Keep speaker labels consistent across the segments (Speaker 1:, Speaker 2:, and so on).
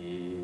Speaker 1: ต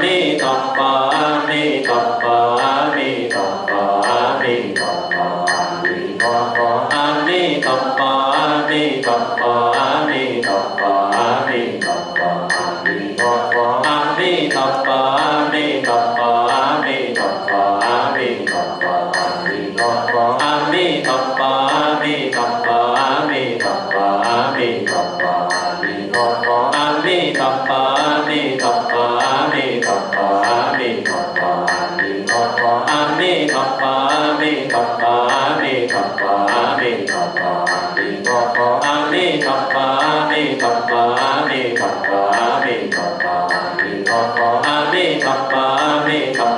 Speaker 1: มิตตปา มิขัปปามิขปปามิขปปามิขปปามิขปปามิขปปามิขปปามิขปปามิขปปามิขปปามิขปปามิขปปามิขัป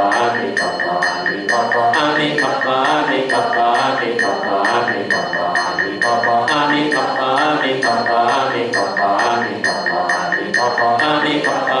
Speaker 1: Mati Bhagavad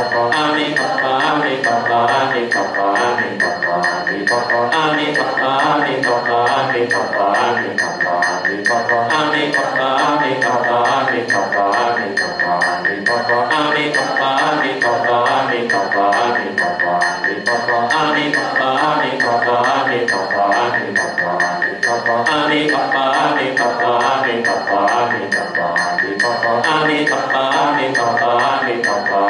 Speaker 1: Amen.